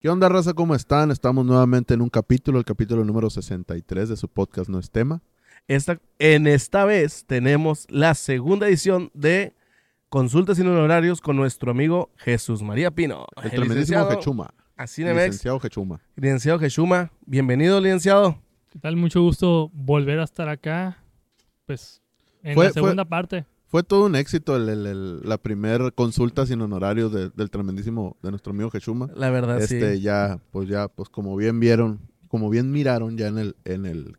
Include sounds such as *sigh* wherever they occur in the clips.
¿Qué onda, raza? ¿Cómo están? Estamos nuevamente en un capítulo, el capítulo número 63 de su podcast No es tema. Esta, en esta vez tenemos la segunda edición de Consultas sin honorarios con nuestro amigo Jesús María Pino. El, tremendísimo Jechuma. Así Licenciado Jechuma. Licenciado Jechuma. Bienvenido, licenciado. ¿Qué tal? Mucho gusto volver a estar acá. Pues en Fue- la segunda parte. Fue todo un éxito el- el- el- la primera consulta sin honorarios de- del tremendísimo de nuestro amigo Jechuma. La verdad, Este sí. ya, pues ya, pues como bien vieron, como bien miraron ya en el, en el,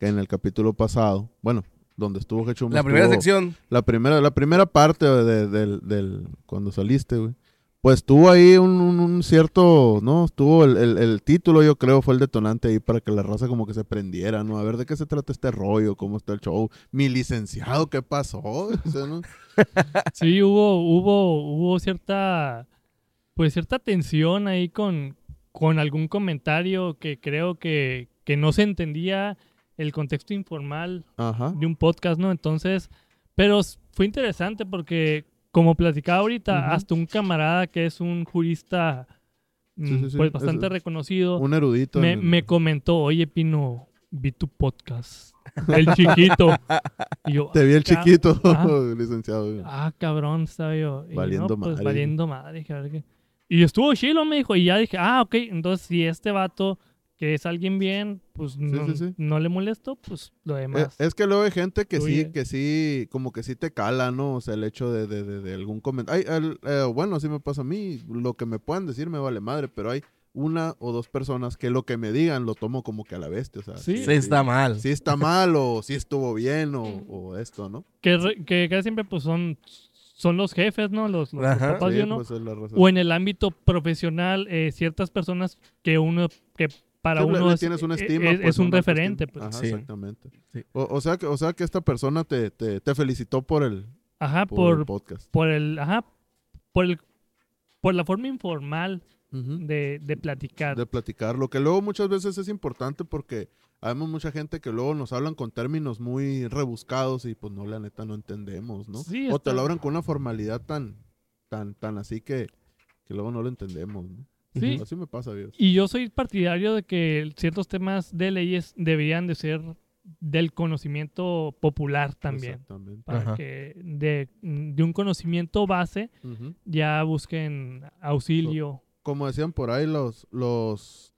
en el capítulo pasado, bueno, donde estuvo Jechuma. La primera estuvo- sección. La primera, la primera parte de- del, del- cuando saliste, güey. Pues tuvo ahí un, un- un cierto, ¿no? Estuvo el, el- el título, yo creo, fue el detonante ahí para que la raza como que se prendiera, ¿no? A ver de qué se trata este rollo, cómo está el show. Mi licenciado, ¿qué pasó? O sea, ¿no? *laughs* Sí, hubo, hubo, hubo cierta, pues cierta tensión ahí con, con algún comentario que creo que, que no se entendía el contexto informal Ajá. de un podcast, ¿no? Entonces, pero fue interesante porque, como platicaba ahorita, Ujú. hasta un camarada que es un jurista, mm, Sí, sí, sí. pues bastante Es- reconocido, Un erudito. me, el- me comentó, oye Pino, vi tu podcast, el chiquito. Y yo, Te vi el "Ah, chiquito, *laughs* Ajá. licenciado. Ah, cabrón, estaba yo. Y Valiendo no, pues, madre. Valiendo madre. dije, a ver qué. Y estuvo chilo, me dijo. Y ya dije, ah, ok. Entonces, si este vato, que es alguien bien, pues no, sí, sí. no le molesto, pues lo Eh, demás. Es que luego hay gente que sí, que sí, como que sí te cala, ¿no? O sea, el hecho de, de, de- de algún comentario. bueno, así me pasa a mí. Lo que me puedan decir me vale madre, pero hay una o dos personas que lo que me digan lo tomo como que a la bestia. O sea, Sí. Sí, está mal. Sí está mal o sí estuvo bien o, o esto, ¿no? que, re- que casi siempre, pues son, son los jefes, ¿no? Los, los papás, Sí, ¿sí o no? pues, es la razón. O en el ámbito profesional, eh, ciertas personas que uno, que para Sí, uno le es, tienes una es- estima, es, pues, es un una referente. Pues. Ajá, Sí. exactamente. Sí. O, o sea que, o sea que esta persona te, te, te felicitó por el, Ajá, por por, el podcast. por el, ajá, por el, por la forma informal de, de platicar. de platicar, lo que luego muchas veces es importante porque habemos mucha gente que luego nos hablan con términos muy rebuscados y pues no, la neta no entendemos, ¿no? Sí, o te lo hablan con una formalidad tan, tan, tan así que, que luego no lo entendemos, ¿no? Sí. Así me pasa, Dios. Y yo soy partidario de que ciertos temas de leyes deberían de ser del conocimiento popular también. Exactamente. Para Ajá. que de, de un conocimiento base ya busquen auxilio. Como decían por ahí los, los,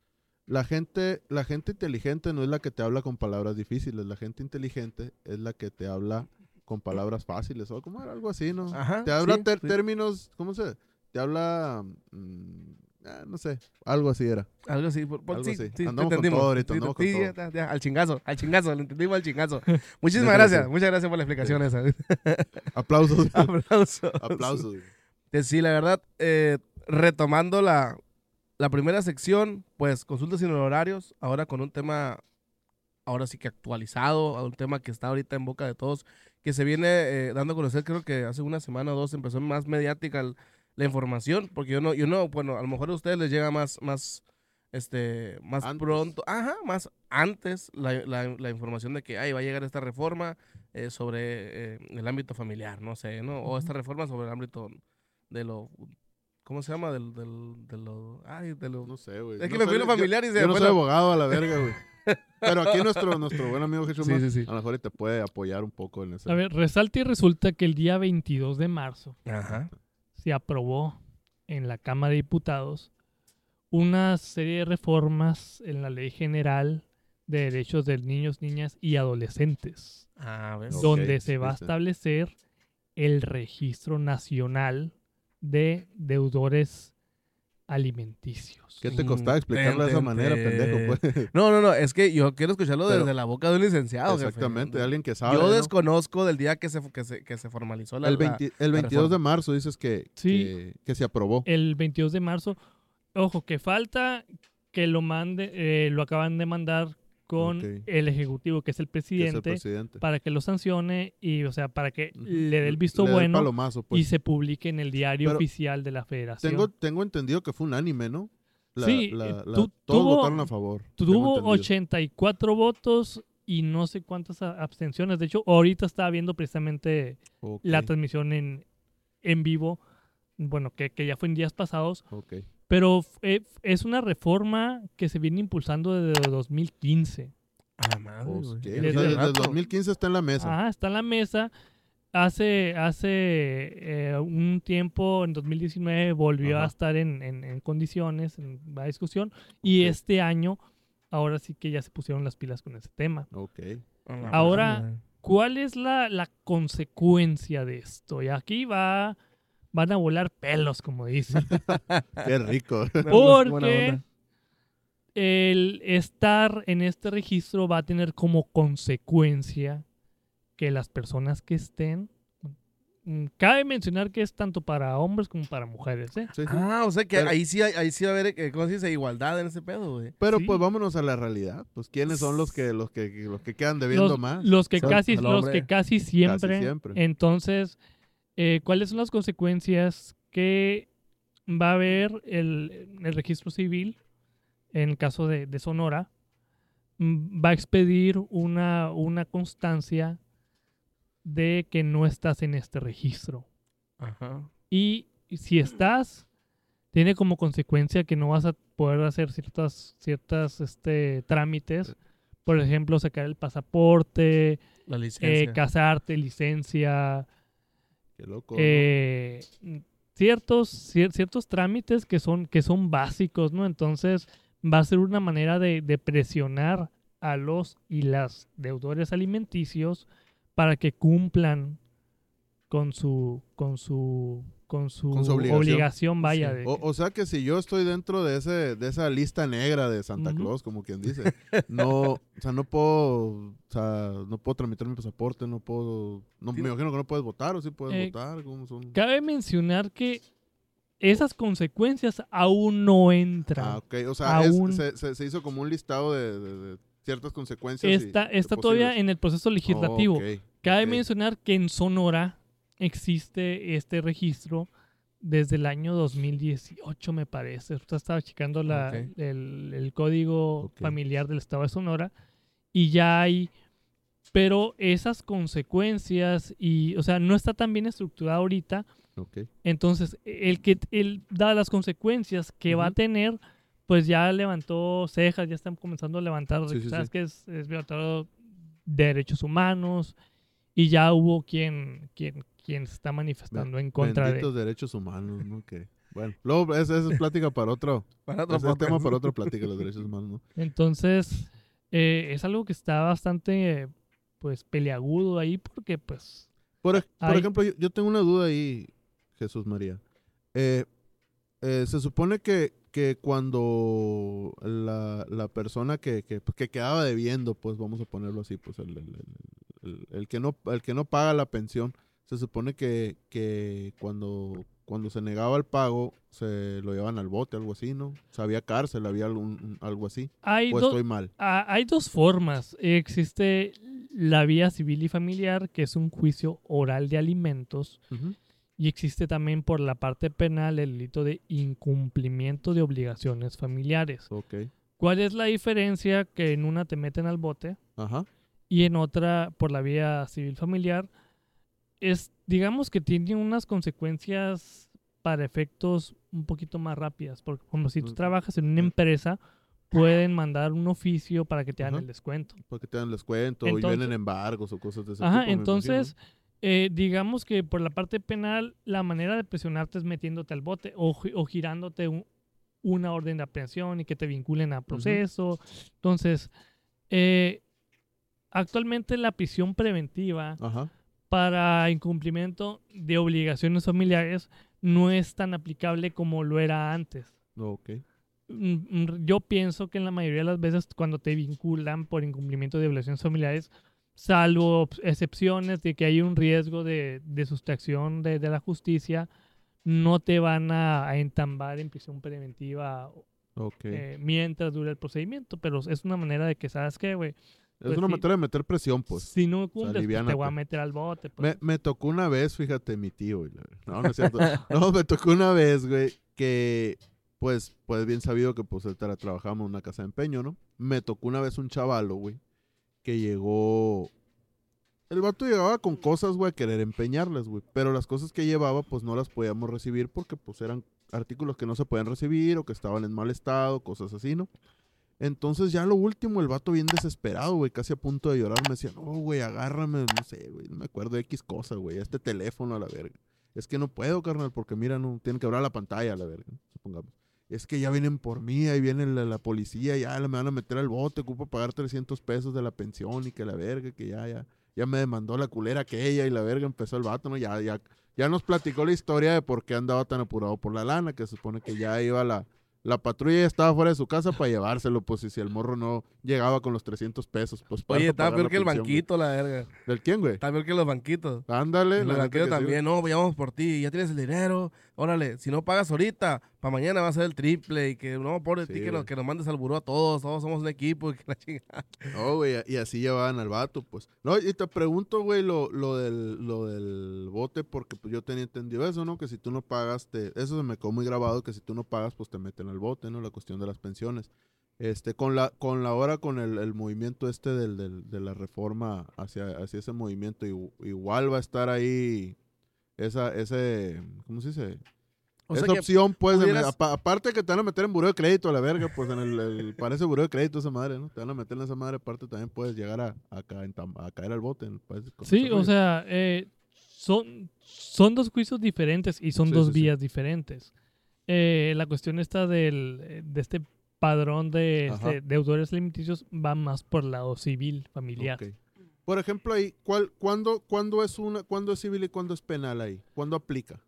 la gente, la gente inteligente no es la que te habla con palabras difíciles, la gente inteligente es la que te habla con palabras fáciles, o como era algo así, ¿no? Ajá, Te habla sí, ter- sí. términos, ¿cómo se? Te habla, mm, ah, no sé, algo así era. Algo así. por- por- Algo sí, así. sí, Andamos con todo ahorita, Sí, andamos sí, con ya todo. está, ya, al chingazo, al chingazo, lo entendimos al chingazo. *laughs* Muchísimas gracias, muchas gracias por la explicación esa. *laughs* *laughs* Aplausos. Aplausos. Aplausos. Sí, la verdad, eh, retomando la, la primera sección, pues consultas sin horarios, ahora con un tema, ahora sí que actualizado, un tema que está ahorita en boca de todos, que se viene eh, dando a conocer, creo que hace una semana o dos empezó más mediática el- la información, porque yo no, yo no, bueno, a lo mejor a ustedes les llega más, más, este, más Antes. pronto, ajá, más antes la, la- la información de que, ay, va a llegar esta reforma eh, sobre eh, el ámbito familiar, no sé, ¿no? O esta reforma sobre el ámbito de lo, ¿cómo se llama? Del, del, de lo, ay, de lo, No sé, güey. es que No me fui a lo yo- familiar y se Yo no soy la- abogado a la *laughs* verga, güey. Pero aquí nuestro, nuestro buen amigo Jesús Sí, sí, sí. a lo mejor te puede apoyar un poco en eso. A ver, resalta y resulta que el día 22 de marzo Ajá. Se aprobó en la Cámara de Diputados una serie de reformas en la Ley General de Derechos de Niños, Niñas y Adolescentes, Ah, donde se va a establecer el registro nacional de deudores alimenticios. ¿Qué te costaba explicarlo de esa manera, ten, pendejo? Pues? *laughs* No, no, no, es que yo quiero escucharlo Pero- desde la boca de un licenciado. jefe. Exactamente, de alguien que sabe. Yo ¿no? desconozco del día que se, que se, que se formalizó la... El, la- 20 el 22 de marzo dices que, Sí. que, que se aprobó. El 22 de marzo, ojo, que falta que lo mande, eh, lo acaban de mandar con el Ejecutivo, que es el que es el presidente, para que lo sancione y, o sea, para que le dé el visto Le bueno palomazo, pues. y se publique en el diario Pero oficial de la federación. Tengo, tengo entendido que fue un anime, ¿no? La- Sí, la- eh, la- tu- todos tuvo- votaron a favor. Tuvo entendido. 84 votos y no sé cuántas abstenciones. De hecho, ahorita estaba viendo precisamente la transmisión en, en vivo, bueno, que, que ya fue en días pasados, ok. Pero eh, es una reforma que se viene impulsando desde 2015. A la madre, Pues, desde el rato. 2015 está en la mesa. Ah, está en la mesa. Hace, hace eh, un tiempo, en 2019, volvió Ajá. a estar en, en- en condiciones, en la discusión. Y este año, ahora sí que ya se pusieron las pilas con ese tema. Ok. Ahora-. ¿Cuál es la, la consecuencia de esto? Y aquí va, van a volar pelos, como dicen. *laughs* Qué rico. *laughs* Porque el estar en este registro va a tener como consecuencia que las personas que estén... mm, Cabe mencionar que es tanto para hombres como para mujeres, ¿eh? Sí, sí. Ah, o sea que Pero- ahí sí hay- ahí sí va a haber eh, ¿cómo se dice? igualdad en ese pedo, güey. Pero Sí. pues vámonos a la realidad. Pues quiénes son los que los que los que quedan debiendo Los, más. los que Son casi, los hombre. que casi siempre. siempre. Entonces, eh, ¿cuáles son las consecuencias que va a haber el, el registro civil en el caso de, de Sonora? Mm, Va a expedir una, una constancia de que no estás en este registro. Ajá. Y si estás, tiene como consecuencia que no vas a poder hacer ciertas, ciertas este, trámites. Por ejemplo, sacar el pasaporte, La eh, casarte, licencia, Loco. eh, ciertos, cier- ciertos trámites que son, que son básicos, ¿no? Entonces va a ser una manera de, de presionar a los y las deudores alimenticios para que cumplan con su, con su, con su, Con su obligación. obligación, vaya. Sí. de O, o sea que si yo estoy dentro de ese de esa lista negra de Santa Ujú. Claus, como quien dice, *laughs* no, o sea, no puedo, o sea, no puedo tramitar mi pasaporte, no puedo, no me imagino que no puedes votar o sí puedes Eh, votar, ¿cómo son? Cabe mencionar que esas consecuencias aún no entran. Ah, ok, o sea, es- aún- se, se- se hizo como un listado de, de- de ciertas consecuencias. y- está de está todavía posibles. en el proceso legislativo. Oh, ok, Cabe ok. mencionar que en Sonora existe este registro desde el año 2018, me parece. Usted estaba checando la- Ok. el, el código Ok. familiar del estado de Sonora y ya hay, pero esas consecuencias y, o sea, no está tan bien estructurada ahorita. Ok. Entonces, el que él da las consecuencias que va a tener, pues ya levantó cejas, ya están comenzando a levantar, Sí, sí, ¿sabes sí. qué? Es, es violatorio de derechos humanos y ya hubo quien, quien, quien se está manifestando en contra Benditos de... derechos humanos, ¿no? Que, bueno, luego esa, es plática para otro, *laughs* Para otro es tema para otra plática, los derechos humanos, ¿no? Entonces, eh, es algo que está bastante, pues, peleagudo ahí porque, pues, Por, por Hay- ejemplo, yo, yo tengo una duda ahí, Jesús María. Eh, eh, se supone que, que cuando la, la persona que, que, que quedaba debiendo, pues vamos a ponerlo así, pues el, el- el- que, no, el que no paga la pensión, se supone que, que cuando, cuando se negaba el pago, se lo llevaban al bote, algo así, ¿no? O sea, había cárcel, había algún, algo así. hay, estoy mal. ah, hay dos formas. Existe la vía civil y familiar, que es un juicio oral de alimentos. Y existe también por la parte penal el delito de incumplimiento de obligaciones familiares. ¿Cuál es la diferencia? Que en una te meten al bote Ajá. Y en otra, por la vía civil familiar, es, digamos que tiene unas consecuencias para efectos un poquito más rápidas. Porque, como si tú trabajas en una empresa, pueden mandar un oficio para que te hagan el descuento. Porque te dan descuento y Entonces- vienen embargos o cosas de ese Ajá, tipo. entonces, eh, digamos que por la parte penal, la manera de presionarte es metiéndote al bote o, o girándote un- una orden de aprehensión y que te vinculen a proceso. Entonces, eh, actualmente la prisión preventiva Ajá. para incumplimiento de obligaciones familiares no es tan aplicable como lo era antes. Ok. Mm, mm, Yo pienso que en la mayoría de las veces cuando te vinculan por incumplimiento de obligaciones familiares, salvo excepciones de que hay un riesgo de, de sustracción de, de la justicia, no te van a, a entambar en prisión preventiva eh, mientras dure el procedimiento. Pero es una manera de que, ¿sabes qué, güey? Es pues una sí. manera de meter presión, pues. si no cumples, pues, te voy a meter al bote. Me, pues. me tocó una vez, fíjate, mi tío. güey. No, no es cierto. *laughs* No, me tocó una vez, güey, que, pues, pues bien sabido que, pues, ahorita trabajamos en una casa de empeño, ¿no? Me tocó una vez un chavalo, güey, que llegó... El vato llegaba con cosas, güey, a querer empeñarlas, güey. Pero las cosas que llevaba, pues, no las podíamos recibir porque, pues, eran artículos que no se pueden recibir o que estaban en mal estado, cosas así, ¿no? Entonces ya lo último, el vato bien desesperado, güey, casi a punto de llorar, me decía, no, güey, agárrame, no sé, güey, no me acuerdo de X cosa, güey, este teléfono a la verga. Es que no puedo, carnal, porque mira, no, tienen que abrir la pantalla a la verga, supongamos. Es que ya vienen por mí, ahí viene la, policía, ya me van a meter al bote, ocupo pagar 300 pesos de la pensión y que la verga, que ya, ya, ya me demandó la culera aquella y la verga empezó el vato, ¿no? Ya, ya, ya nos platicó la historia de por qué andaba tan apurado por la lana, que se supone que ya iba la, la patrulla ya estaba fuera de su casa para llevárselo, pues, y si el morro no llegaba con los 300 pesos, pues, para Oye, estaba peor que el güey. banquito, la verga. ¿Del quién, güey? Está peor que los banquitos. Ándale. Los sí, también, no, vamos por ti, ya tienes el dinero, órale, si no pagas ahorita, para mañana va a ser el triple y que no, pobre Sí, ti, que nos, que nos mandes al buró a todos, todos somos un equipo y que la chingada. No, güey, y así llevaban al vato, pues. No, y te pregunto, güey, lo, lo, del, lo del bote, porque pues yo tenía entendido eso, ¿no? Que si tú no pagas, te, eso se me quedó muy grabado, que si tú no pagas, pues te meten al bote, ¿no? La cuestión de las pensiones. Este, con la, con la hora, con el, el movimiento este del, del- de la reforma hacia, hacia ese movimiento, igu- igual va a estar ahí esa, ese, ¿cómo se dice? O esa opción, pues, pudieras- aparte que te van a meter en buró de crédito a la verga, pues en el, el- *laughs* parece buró de crédito esa madre, ¿no? Te van a meter en esa madre, aparte también puedes llegar a, caer al bote. en- con Sí, ese o rollo. sea, eh, son, son dos juicios diferentes y son Sí, dos sí, sí. vías diferentes. Eh, la cuestión esta del, eh, de este padrón de este, deudores alimenticios va más por el lado civil, familiar. Por ejemplo, ahí, ¿cuál, cuándo, cuándo es una, cuándo es civil y cuándo es penal ahí? ¿Cuándo aplica?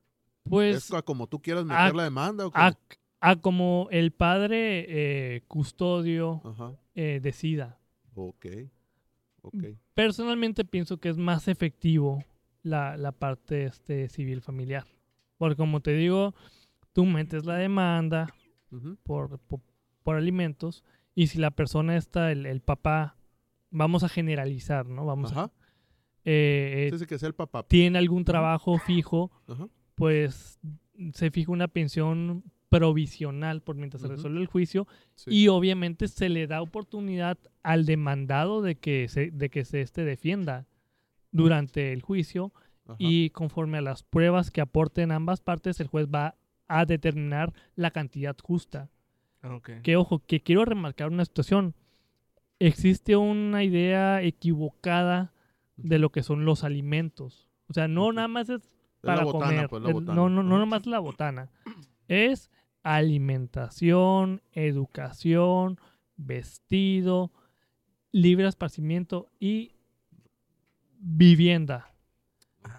Pues ¿Es a como tú quieras meter a- la demanda o cómo? a, a como el padre eh, custodio eh, decida. Ok. Ok. Personalmente pienso que es más efectivo la, la parte este, civil familiar. Porque como te digo, tú metes la demanda por, por, por alimentos y si la persona está, el, el papá, vamos a generalizar, ¿no? Vamos a... Ajá. eh, eh, sí, que sea el papá. tiene algún trabajo fijo, Ajá. Pues se fija una pensión provisional por mientras se Ujú. resuelve el juicio Sí. y obviamente se le da oportunidad al demandado de que se, de que se este defienda durante el juicio Ajá. y conforme a las pruebas que aporten ambas partes el juez va a determinar la cantidad justa. Ah, ok. Que ojo, que quiero remarcar una situación. Existe una idea equivocada de lo que son los alimentos. O sea, no nada más es para botana, comer. pues. No, no, no nomás la botana. Es alimentación, educación, vestido, libre esparcimiento y vivienda.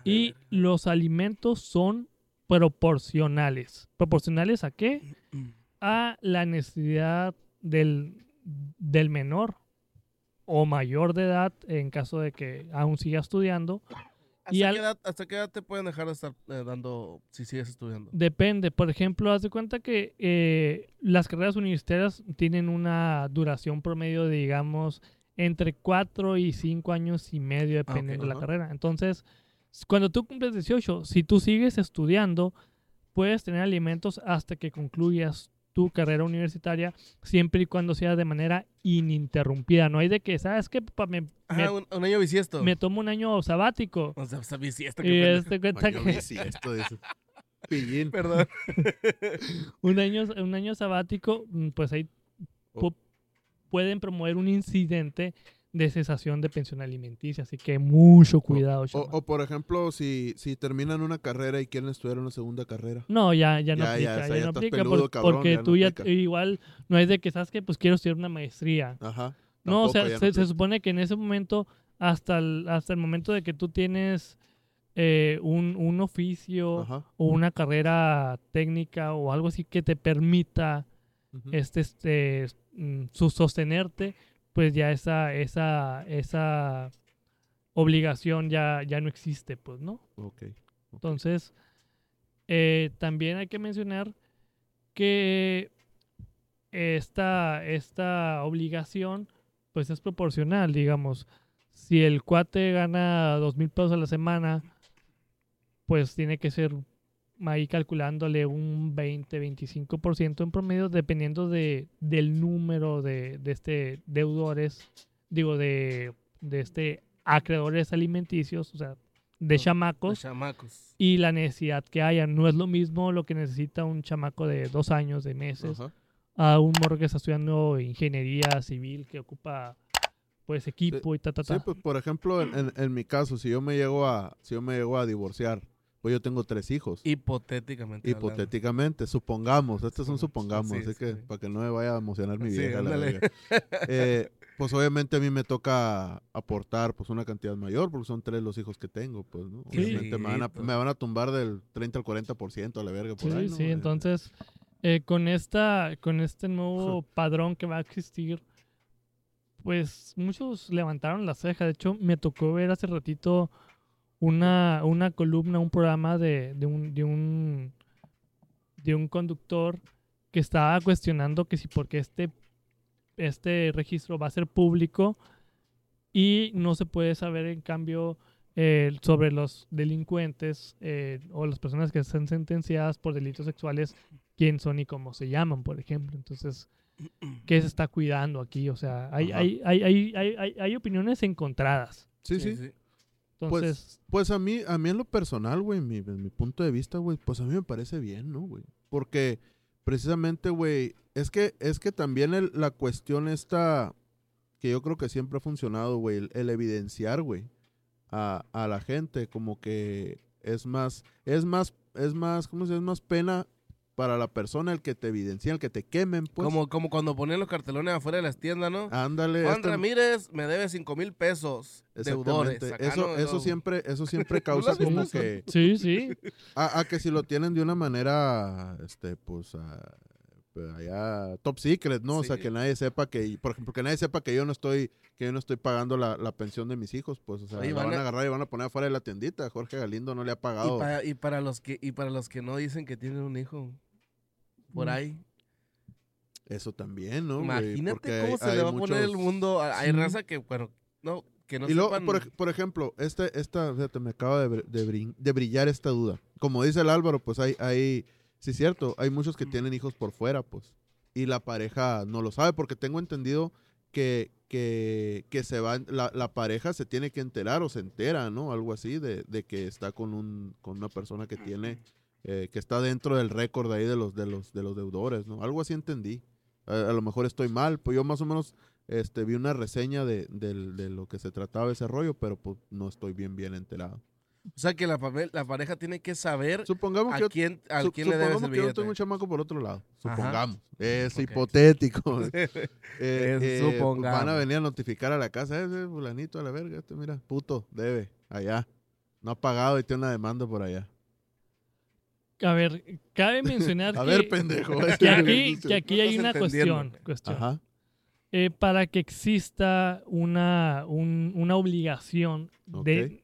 Y los alimentos son proporcionales. ¿Proporcionales a qué? *clears throat* A la necesidad del, del menor o mayor de edad, en caso de que aún siga estudiando. ¿Hasta, y qué al- edad, ¿Hasta qué edad te pueden dejar de estar eh, dando si sigues estudiando? Depende. Por ejemplo, haz de cuenta que eh, las carreras universitarias tienen una duración promedio de, digamos, entre 4 y 5 años y medio, dependiendo de la carrera. Entonces, cuando tú cumples 18, si tú sigues estudiando, puedes tener alimentos hasta que concluyas tu carrera universitaria, siempre y cuando sea de manera ininterrumpida. No hay de que, ¿sabes qué? papá? Me, un, un año bisiesto. me tomo un año sabático. O sea, o sea, bisiesto. qué Y de cuenta que- dice. *laughs* Pillín. Perdón. *laughs* un año, un año sabático, mm, pues ahí Oh. pu- pueden promover un incidente de cesación de pensión alimenticia. Así que mucho cuidado, O, por ejemplo, si, si terminan una carrera y quieren estudiar una segunda carrera. No, ya, ya no Ya, ya, aplica. o sea, ya no aplica peludo, por- cabrón, porque ya no tú ya aplica. igual no es de que sabes que pues quiero estudiar una maestría. Ajá. No, o sea, no se, supone que en ese momento, hasta el, hasta el momento de que tú tienes eh, un, un oficio Ajá. o una carrera técnica o algo así que te permita ujú. este, este mm, sostenerte, pues ya esa, esa, esa obligación ya, ya no existe, pues, ¿no? Ok. Entonces, eh, también hay que mencionar que esta, esta obligación, pues es proporcional, digamos. Si el cuate gana dos mil pesos a la semana, pues tiene que ser ahí calculándole un 20-25% en promedio, dependiendo de, del número de, de este deudores, digo, de, de este acreedores alimenticios, o sea, de chamacos chamacos. y la necesidad que haya. No es lo mismo lo que necesita un chamaco de dos años, de meses, a un morro que está estudiando ingeniería civil que ocupa pues equipo y ta, ta, Sí, ta. pues por ejemplo, en, en- en mi caso, si yo me llego a, si yo me llego a divorciar, pues yo tengo tres hijos. Hipotéticamente. hablando. Hipotéticamente, supongamos, este es un supongamos, Sí, así que sí. para que no me vaya a emocionar mi Sí, vieja. la. *laughs* Eh, pues obviamente a mí me toca aportar pues una cantidad mayor, porque son tres los hijos que tengo, pues, ¿no? Sí. Obviamente me van, a, Hijito. me van a tumbar del 30 al 40% a la verga por Sí, ahí, ¿no? sí, Eh, entonces eh, con esta, con este nuevo padrón que va a existir, pues muchos levantaron la ceja. De hecho, me tocó ver hace ratito una, una columna, un programa de, de un, de un de un conductor que estaba cuestionando que si porque este, este registro va a ser público y no se puede saber en cambio eh, sobre los delincuentes eh, o las personas que están sentenciadas por delitos sexuales, quién son y cómo se llaman, por ejemplo. Entonces, *clears throat* ¿qué se está cuidando aquí? O sea, hay, hay, hay, hay, hay- hay opiniones encontradas. Sí, sí. Entonces, Pues a mí, a mí en lo personal, güey, mi, en mi punto de vista, güey, pues a mí me parece bien, ¿no, güey? Porque precisamente, güey, es que, es que también el- la cuestión está, que yo creo que siempre ha funcionado, güey, el, el evidenciar, güey, a, a la gente, como que es más, es más, es más, ¿cómo se dice? Es más pena para la persona el que te evidencia, el que te quemen, pues. como, como cuando ponían los cartelones afuera de las tiendas, ¿no? Ándale. Juan este- Ramírez me debe cinco mil pesos deudores. Eso, no- eso no. siempre, eso siempre *laughs* ¿No lo causa como que sí, sí. A, a que si lo tienen de una manera, este, pues, ah, pues, allá top secret, ¿no? O sea, que nadie sepa que, por ejemplo, que nadie sepa que yo no estoy, que yo no estoy pagando la, la pensión de mis hijos, pues, o sea, la van van a a- agarrar y van a poner afuera de la tiendita. Jorge Galindo no le ha Y pagado. para, y para los que y para los que no dicen que tienen un hijo por Mm. ahí. Eso también, ¿no? Imagínate Porque cómo hay- se le va a poner el mundo. Hay Sí. raza que, bueno, no, que no y luego, sepan. por, por ejemplo, este, esta, fíjate, me acaba de, de brillar esta duda. Como dice el Álvaro, pues hay, hay, sí es cierto, hay muchos que tienen hijos por fuera, pues. Y la pareja no lo sabe, porque tengo entendido que, que, que se va, la, la pareja se tiene que enterar o se entera, ¿no? Algo así, de, de que está con un, con una persona que tiene, eh, que está dentro del récord ahí de los, de los, de los deudores, ¿no? Algo así entendí. A, a lo mejor estoy mal, pues yo más o menos este, vi una reseña de, de lo que se trataba ese rollo, pero pues no estoy bien, bien enterado. O sea, que la, la pareja tiene que saber Supongamos a que quién, a su- quién le debes supongamos el que yo billete. tengo un chamaco por otro lado. Ajá. Supongamos. Es hipotético. *laughs* Eh, eh, supongamos. van a venir a notificar a la casa, ese fulanito a la verga, este mira, puto, debe, allá. No ha pagado y tiene una demanda por allá. A ver, cabe *laughs* mencionar A que, ver, pendejo. que aquí, que aquí No hay una cuestión. cuestión. Ajá. Eh, para que exista una, un- una obligación de,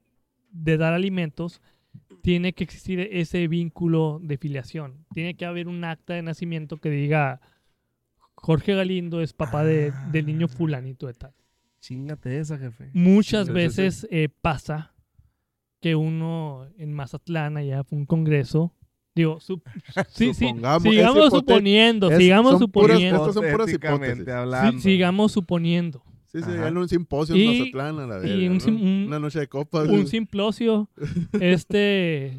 de dar alimentos, tiene que existir ese vínculo de filiación. Tiene que haber un acta de nacimiento que diga Jorge Galindo es papá de- del niño Ah. fulanito de tal. Chingate esa, jefe. Muchas veces eh, pasa que uno en Mazatlán, allá fue un congreso, digo, sup- *laughs* sí, sí, sigamos suponiendo, Es- sigamos son puras- suponiendo, estas son puras hipótesis. hablando. sí, sigamos suponiendo. Sí, sí, en un simposio Y- en Mazatlán a la verga, y un ¿no? un- Una noche de copas. un simplosio, *laughs* este,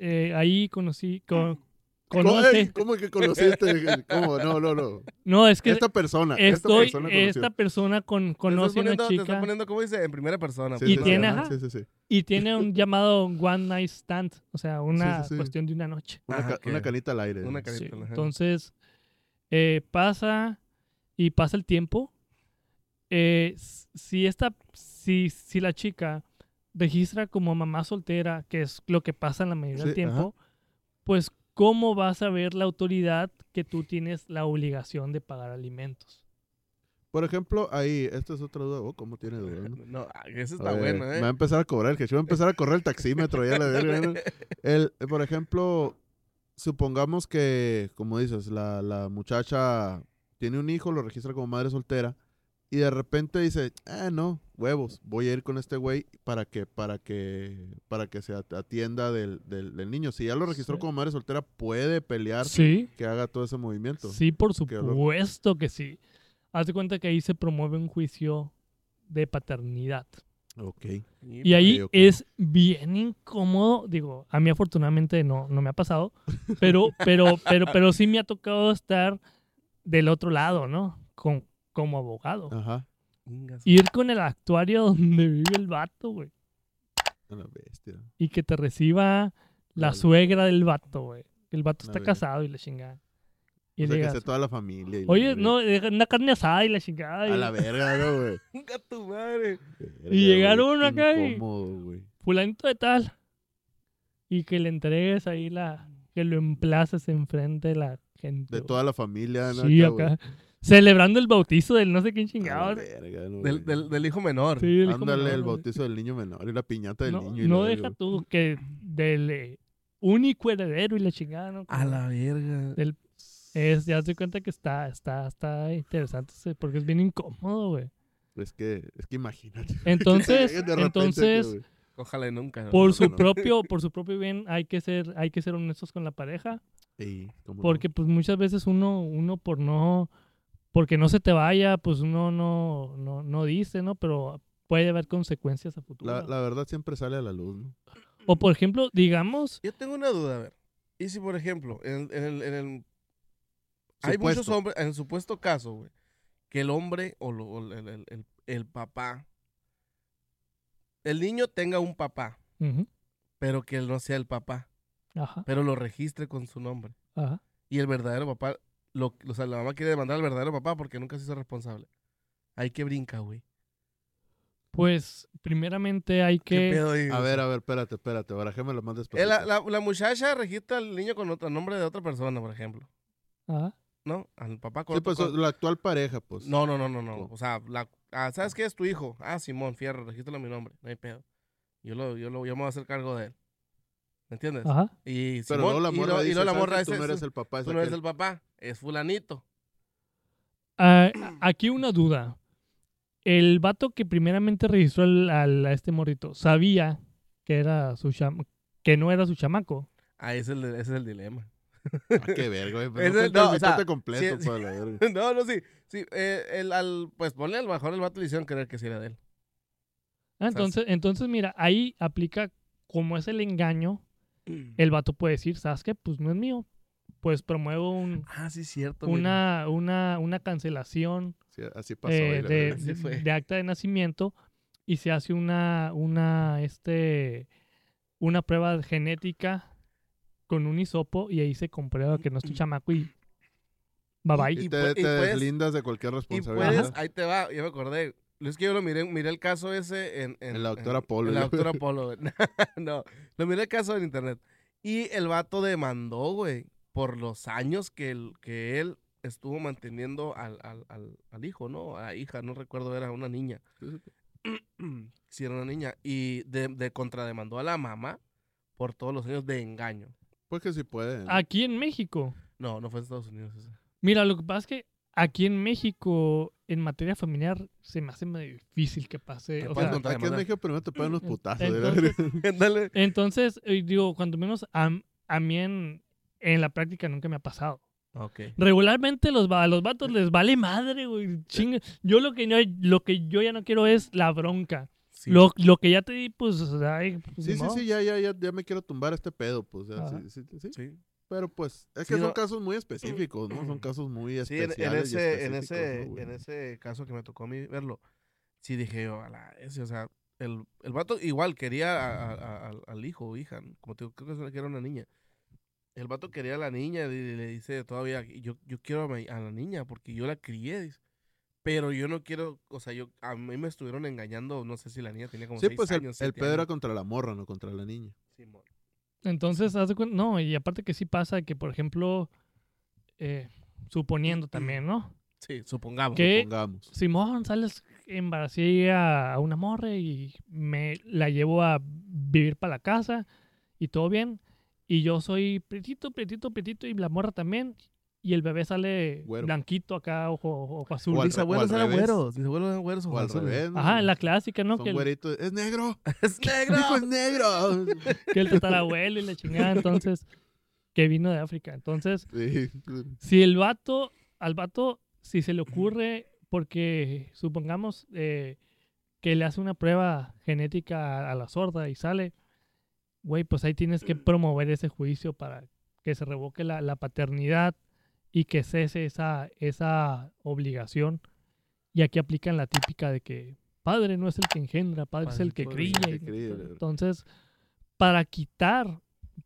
eh, ahí conocí, con, ¿Cómo, conoce, ¿Cómo que conociste? ¿Cómo? No, no, no. no, es que Esta persona. esta estoy, persona conoció. esta persona con, conoce a una poniendo, te estás chica poniendo, ¿cómo dice? En primera persona. Sí, Y sí, tiene, sí, ajá. Sí, sí, sí. y tiene un llamado one night stand, o sea, una Sí, sí, sí. cuestión de una noche. Una, Ajá, ca- que- una canita al aire. Una Sí, carita. ajá. Entonces, eh, pasa y pasa el tiempo. Eh, si, esta, si, si la chica registra como mamá soltera, que es lo que pasa en la mayoría del tiempo, pues ¿cómo vas a ver la autoridad que tú tienes la obligación de pagar alimentos? Por ejemplo, ahí, esta es otra duda. Oh, ¿cómo tiene duda? no? No, ah, ese A está ver, bueno, Me va a ¿eh? empezar a cobrar el que va a empezar a correr el taxímetro ya la verga. ¿no? *laughs* El, eh, por ejemplo, supongamos que, como dices, la, la muchacha tiene un hijo, lo registra como madre soltera y de repente dice, ah, no, huevos, voy a ir con este güey para que, para que, para que se at- atienda del, del, del niño. Si ya lo registró Sí. como madre soltera, puede pelear Sí, que haga todo ese movimiento. sí, por supuesto que sí. Haz de cuenta que ahí se promueve un juicio de paternidad. Ok. Y ahí es bien incómodo. Digo, a mí afortunadamente no, no me ha pasado. Pero, pero, pero, pero sí me ha tocado estar del otro lado, ¿no? Con, como abogado. Ajá. Ir con el actuario *laughs* donde vive el vato, güey. A la bestia. Y que te reciba la suegra del vato, güey. El vato está casado y la chingada. Y o sea, que sea toda la familia. y la oye, verga. no, deja una carne asada y la chingada. A y- la verga, ¿no, güey? *laughs* Inga tu madre. Verga, Y llegar güey, uno qué acá y- incómodo, güey. fulanito de tal. Y que le entregues ahí la. Que lo emplaces enfrente de la gente. De toda la familia, ¿no? Sí, güey? acá. Celebrando el bautizo del no sé quién chingado. verga, ¿no, Del, del, del hijo menor. Sí, el hijo Ándale, menor, el bautizo del niño menor y la piñata del No, niño. y no deja tú que del eh, único heredero y la chingada, ¿no? A la verga. Del- Es, ya te cuenta que está, está, está interesante porque es bien incómodo, güey. Es que, es que imagínate. Entonces, entonces. Ojalá y nunca. ¿no? por su no. propio, *laughs* por su propio bien, hay que ser, hay que ser honestos con la pareja. Ey, ¿cómo no? Porque pues muchas veces uno, uno por no, porque no se te vaya, pues uno no, no, no dice, ¿no? Pero puede haber consecuencias a futuro. La, la verdad siempre sale a la luz, ¿no? O por ejemplo, digamos, Yo tengo una duda, a ver. Y si, por ejemplo, en, en el, en el- Hay muchos hombres, en el supuesto caso, güey, que el hombre o, lo- o el, el- el- el papá, el niño tenga un papá, ujú, pero que él no sea el papá, ajá, pero lo registre con su nombre. ajá. Y el verdadero papá, lo, o sea, la mamá quiere demandar al verdadero papá porque nunca se hizo responsable. Ahí que brinca, güey. Pues primeramente hay ¿Qué que? A ver, a ver, espérate, espérate. Barajémelo más Eh, despacito. la, la- la muchacha registra al niño con otro nombre de otra persona, por ejemplo. ajá, ¿No? Al papá con Sí, otro- pues con- la actual pareja, pues. No, no, no, no, no. O sea, la, ah, ¿sabes qué es tu hijo? Ah, Simón, Fierro, regístralo mi nombre. No hay pedo. Yo, lo, yo, lo, yo me voy a hacer cargo de él. ¿Me entiendes? ajá. Y Pero Simón, luego la y morra lo- y dice, luego la "¿Sabes morra dice, tú no eres "Tú- el papá, es tú no eres aquel". el papá, es fulanito. Ah, aquí una duda. El vato que primeramente registró al, al- a este morrito, ¿sabía que era su cham- que no era su chamaco? Ah, ese es el, ese es el dilema. Ah, qué verga, güey. Ese- No, o sea, completo, sí, sí. pues, la verga. *laughs* no, no, sí. sí eh, el, al, pues ponle al mejor el vato le hicieron creer que sí era de él. Ah, entonces, entonces, mira, ahí aplica como es el engaño, *clears throat* el vato puede decir, ¿sabes qué? Pues no es mío. Pues promuevo un- Ah, sí, cierto. mira. una, una, una cancelación Sí, así pasó. eh, de, verga. Así fue. de acta de nacimiento y se hace una, una, este, una prueba genética con un hisopo y ahí se comprueba que no es tu chamaco y bye bye. Y y te, pu- y te puedes- deslindas de cualquier Y responsabilidad. puedes, ahí te va, ya me acordé. Es que yo lo miré, miré el caso ese en... En, En la doctora Polo, En la yo. doctora Polo, güey. *laughs* no, lo miré el caso en internet. Y el vato demandó, güey, por los años que él, que él estuvo manteniendo al, al, al, al hijo, ¿no? A la hija, no recuerdo, era una niña. sí, *clears throat* era una niña. Y de, de contrademandó a la mamá por todos los años de engaño. Pues que sí puede. Aquí en México. No, no fue en Estados Unidos ese. Mira, lo que pasa es que aquí en México, en materia familiar, se me hace medio difícil que pase. Que o puedas sea, contra- Aquí en. México primero te pegan unos putazos. *laughs* Entonces- eh, digo, cuando menos a, a mí en, en la práctica nunca me ha pasado. Ok. Regularmente los, a los vatos les vale madre, güey. chinga. Yo lo que, no, lo que yo ya no quiero es la bronca. Sí. Lo, lo que ya te di, pues, ay, pues, Sí, sí, modo. sí, ya, ya, ya, ya me quiero tumbar este pedo, pues. ya, sí, sí, sí, sí. Sí. Pero pues, es Sí, que son no. casos muy específicos, ¿no? Son casos muy Sí, en, especiales. en y ese, en, específicos, ese, en ese caso que me tocó a mí verlo, sí dije yo, a la ese, o sea, el, el vato igual quería a- a- a- al, hijo o hija, como te digo, creo que era una niña. El vato quería a la niña y le dice todavía, yo, yo quiero a, mi- a la niña porque yo la crié, dice. Pero yo no quiero, o sea, yo a mí me estuvieron engañando, no sé si la niña tenía como Sí, seis pues el, años. el pedo era contra la morra, no contra la niña. Simón. Entonces, haz de cuenta, no, y aparte que sí pasa que, por ejemplo, eh, suponiendo también, ¿no? Sí, supongamos. ¿Qué? Pongamos. Simón, sales, embaracé a, a una morra y me la llevo a vivir para la casa y todo bien. Y yo soy pretito, pretito, pretito y la morra también. Y el bebé sale Güero. blanquito acá, ojo, ojo azul. O al Mis abuelos eran revés. güeros, mis abuelos eran güeros. O al ojoazules. revés. Ajá, la clásica, ¿no? Son Que el. ¡Es negro! *laughs* ¡Es negro! ¡Hijo es negro! *laughs* que el tatarabuelo y la chingada. Entonces, que vino de África. Entonces, sí. si el vato, al vato, si se le ocurre, porque supongamos eh, que le hace una prueba genética a, a la sorda y sale, güey, pues ahí tienes que promover ese juicio para que se revoque la, la paternidad y que cese esa, esa obligación. Y aquí aplican la típica de que padre no es el que engendra, padre, es Padre el que es el cría. Entonces, para quitar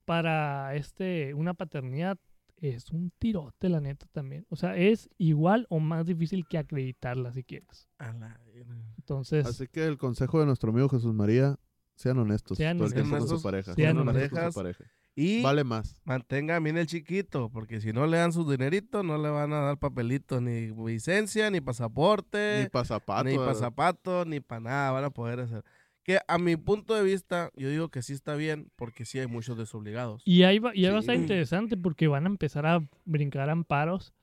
para este una paternidad es un tirote, la neta, también. O sea, es igual o más difícil que acreditarla si quieres. A la verga. Entonces, Así que el consejo de nuestro amigo Jesús María, sean honestos Sean con honestos, su pareja. sean honestos con honestos. su pareja. Y Vale más. mantenga bien el chiquito, porque si no le dan su dinerito, no le van a dar papelito, ni licencia, ni pasaporte, Ni pasapato. ni ¿verdad? pasapato, ni para nada van a poder hacer. Que a mi punto de vista, yo digo que sí está bien, porque sí hay muchos desobligados. y ahí va, y ahí va a estar Sí. interesante porque van a empezar a brincar amparos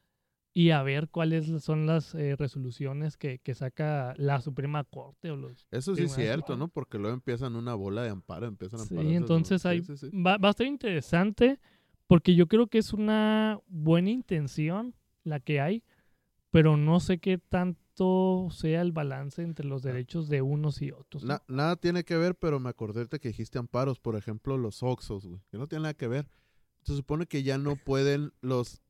y a ver cuáles son las eh, resoluciones que, que saca la Suprema Corte o los Eso sí es cierto. ¿no? Porque luego empiezan una bola de amparo, empiezan a Sí, entonces Sí, ahí sí, sí. Va, va a estar interesante porque yo creo que es una buena intención la que hay, pero no sé qué tanto sea el balance entre los derechos de unos y otros. ¿no? Na- nada tiene que ver, pero me acordé ahorita que dijiste amparos, por ejemplo, los Oxos, güey, que no tiene nada que ver. Se supone que ya no pueden los...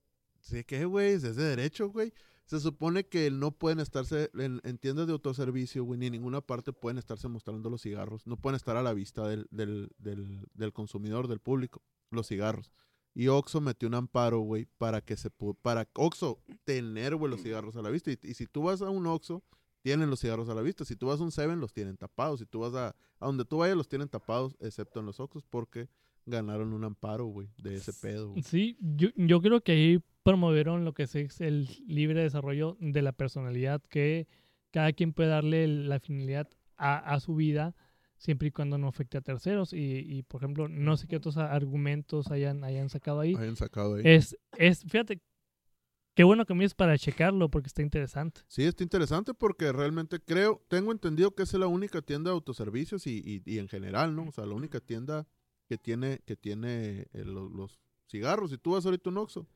¿Sí qué, güey? ¿Es de derecho, güey? Se supone que no pueden estarse en, en tiendas de autoservicio, güey, ni en ninguna parte pueden estarse mostrando los cigarros. No pueden estar a la vista del, del, del, del consumidor, del público, los cigarros. Y Oxxo metió un amparo, güey, para que se pu- para Oxxo tener, güey, los cigarros a la vista. Y, y si tú vas a un Oxxo, tienen los cigarros a la vista. Si tú vas a un Seven, los tienen tapados. Si tú vas a, a donde tú vayas, los tienen tapados, excepto en los Oxxos, porque ganaron un amparo, güey, de ese pedo. güey. Sí, yo, yo creo que ahí promovieron lo que es el libre desarrollo de la personalidad, que cada quien puede darle la finalidad a, a su vida siempre y cuando no afecte a terceros. Y, y, por ejemplo, no sé qué otros argumentos hayan, hayan sacado ahí. Hayan sacado ahí. Es, es, fíjate, qué bueno que me dices para checarlo porque está interesante. Sí, está interesante porque realmente creo, tengo entendido que es la única tienda de autoservicios y, y, y en general, ¿no? O sea, la única tienda que tiene, que tiene eh, lo- los, cigarros. Si tú vas ahorita a un Oxxo,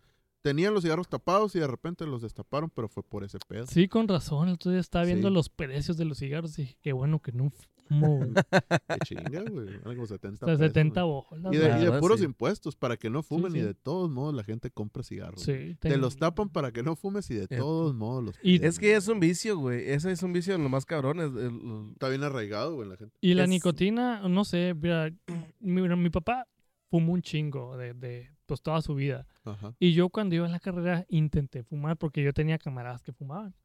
tenían los cigarros tapados y de repente los destaparon, pero fue por ese pedo. Sí, con razón. El otro día estaba viendo Sí. los precios de los cigarros y dije, qué bueno que no fumo. güey. *laughs* Qué chinga, güey. Algo 70 Hasta pesos, 70 güey. bolas. Y de, y de puros sí. impuestos para que no fumen sí. y de todos modos la gente compra cigarros. Sí, Te los tapan para que no fumes y de Eh, todos modos los y- Es que es un vicio, güey. Ese es un vicio en lo más cabrón. es el- el- Está bien arraigado, güey, en la gente. Y la es- nicotina, no sé, mira, mi, mi papá fumó un chingo de, de, pues toda su vida. Ajá. Y yo cuando iba en la carrera intenté fumar porque yo tenía camaradas que fumaban.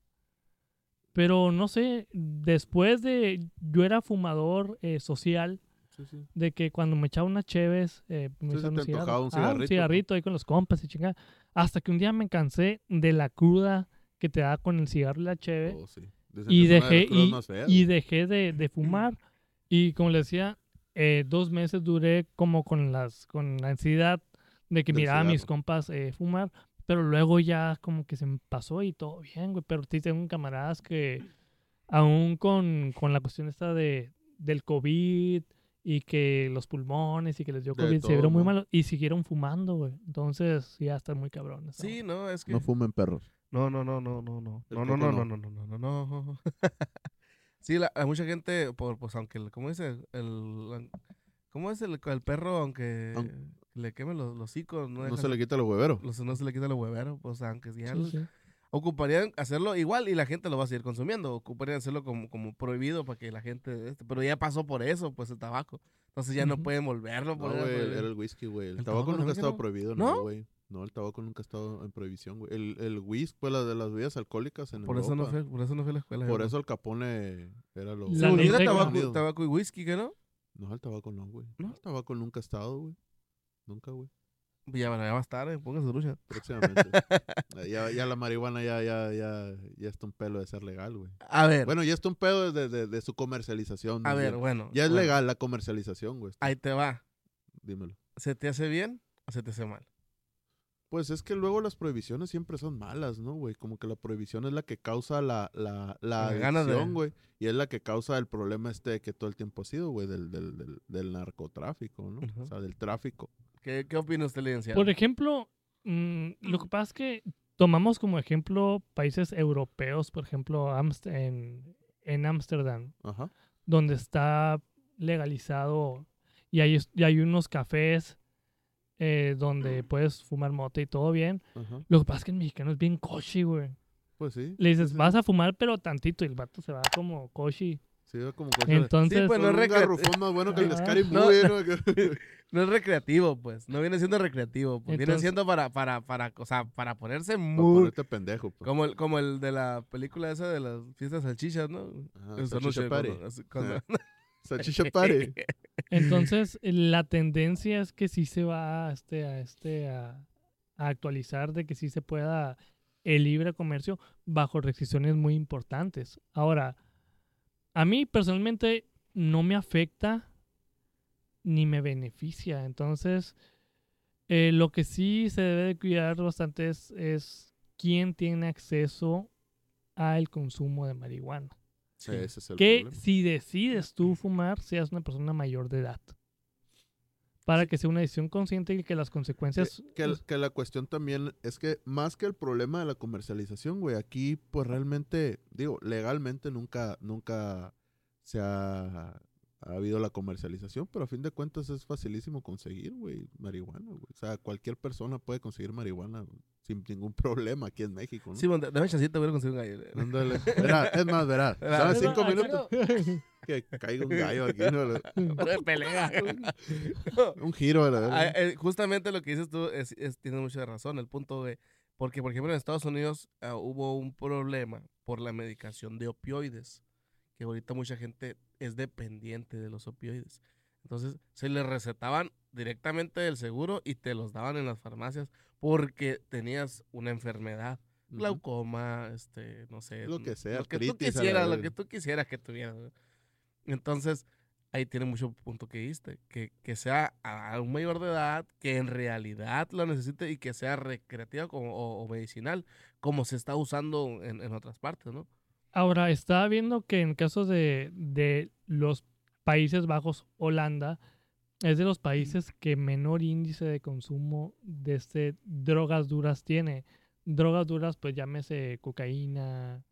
Pero no sé, después de, yo era fumador eh, social, Sí, sí. de que cuando me echaba unas cheves, eh, me Sí, echaba te unos cigarros. antojaba un Ah, cigarrito, cigarrito ahí con los compas y chingada. Hasta que un día me cansé de la cruda que te da con el cigarro y la cheve. Oh, y de dejé crudas y, feas, y dejé de, de *clears throat* fumar y como le decía eh, dos meses duré como con las con la ansiedad de que miraba a mis compas eh, fumar pero luego ya como que se me pasó y todo bien güey pero sí tengo camaradas que aún con, con la cuestión esta de del covid y que los pulmones y que les dio covid se todo, vieron muy ¿no? malos y siguieron fumando güey entonces ya está muy cabrón esa Sí, no, es que. No fumen perros. No, no, no, no, no, no. No, no, no, no. no, no, no, no, no. Sí, la, mucha gente, por, pues aunque, el- ¿cómo dice? El, ¿Cómo es el, el perro, aunque Aun- le queme los, los hocicos? No, se le quita los hueveros. los- no se le quita los hueveros, pues aunque Sí, sí. ocuparían hacerlo igual y la gente lo va a seguir consumiendo. Ocuparían hacerlo como, como prohibido para que la gente, este, pero ya pasó por eso, pues el tabaco. Entonces ya no pueden volverlo. No, güey, era el whisky, güey. El, ¿El tabaco, tabaco nunca ha estado no? prohibido, ¿No? no, güey. No, el tabaco nunca ha estado en prohibición, güey. El, el whisky, pues la de las bebidas alcohólicas en por, eso no Europa. fue, por eso no fue a la escuela. Por eso el Capone era lo... La yo era tabaco, tabaco y whisky, ¿qué no? No, el tabaco no, güey. ¿No? El tabaco nunca ha estado, güey. Nunca, güey. Ya, bueno, ya va a estar, eh, póngase trucha. Próximamente. *laughs* Ya, ya la marihuana ya, ya, ya, ya está un pelo de ser legal, güey. A ver, Bueno, ya está un pedo de, de, de su comercialización. a ver, bueno. Ya es bueno, legal la comercialización, güey. Ahí te va. Dímelo. ¿Se te hace bien o se te hace mal? Pues es que luego las prohibiciones siempre son malas, ¿no, güey? Como que la prohibición es la que causa la, la, la Las ganas de- adicción, güey. Y es la que causa el problema este que todo el tiempo ha sido, güey, del, del, del, del narcotráfico, ¿no? O sea, del tráfico. ¿Qué, qué opina usted, licenciado? Por ejemplo, mm, lo que pasa es que tomamos como ejemplo países europeos, por ejemplo, Amst- en, en Ámsterdam, donde está legalizado y hay, y hay unos cafés eh, donde puedes fumar mota y todo bien. Ajá. Lo que pasa es que el mexicano es bien cochi, güey. Pues sí. Le dices, sí, vas a fumar, pero tantito, y el vato se va como cochi. Sí, va como Entonces, Sí, pues, no es un recre- garrafón más bueno que el. Scary No. ¿no? *laughs* *laughs* No es recreativo, pues. No viene siendo recreativo. Pues. viene siendo para, para, para, o sea, para ponerse Para muy... ponerte pendejo, pues. Como el, como el de la película esa de las fiestas salchichas, ¿no? Ajá, salchicha party. cuando- cuando- *laughs* Salchicha *laughs* entonces la tendencia es que sí se va a, este, a, este, a, a actualizar, de que sí se pueda el libre comercio bajo restricciones muy importantes. Ahora, a mí personalmente no me afecta ni me beneficia. Entonces, eh, lo que sí se debe de cuidar bastante es, es quién tiene acceso al consumo de marihuana. Sí, ese es el que problema. si decides tú fumar, seas una persona mayor de edad. Para que sea una decisión consciente y que las consecuencias... Que, que la cuestión también es que más que el problema de la comercialización, güey, aquí pues realmente, digo, legalmente nunca, nunca se ha, ha habido la comercialización, pero a fin de cuentas es facilísimo conseguir, güey, marihuana, güey. O sea, cualquier persona puede conseguir marihuana sin ningún problema aquí en México, ¿no? Sí, bueno, dame chancita, voy a conseguir un gallo. Ándale. Verá, es más, verás. *laughs* Verá. Dame Es cinco minutos *laughs* que caiga un gallo aquí, ¿no? De pelea. *laughs* Un giro, a la Ah, eh, justamente lo que dices tú es, es- tienes mucha razón. El punto de. Porque, por ejemplo, en Estados Unidos ah, hubo un problema por la medicación de opioides. Que ahorita mucha gente es dependiente de los opioides. Entonces, se les recetaban directamente del seguro y te los daban en las farmacias porque tenías una enfermedad. Ujú. Glaucoma, este, no sé. Lo que sea, Lo que tú la quisieras, lo que tú quisieras que tuvieras. Entonces, ahí tiene mucho punto que diste. Que, que sea a a un mayor de edad, que en realidad lo necesite y que sea recreativa como, o, o medicinal, como se está usando en, en otras partes, ¿no? Ahora, estaba viendo que en casos de, de los Países Bajos, Holanda, es de los países que menor índice de consumo de este, drogas duras tiene. Drogas duras, pues llámese cocaína,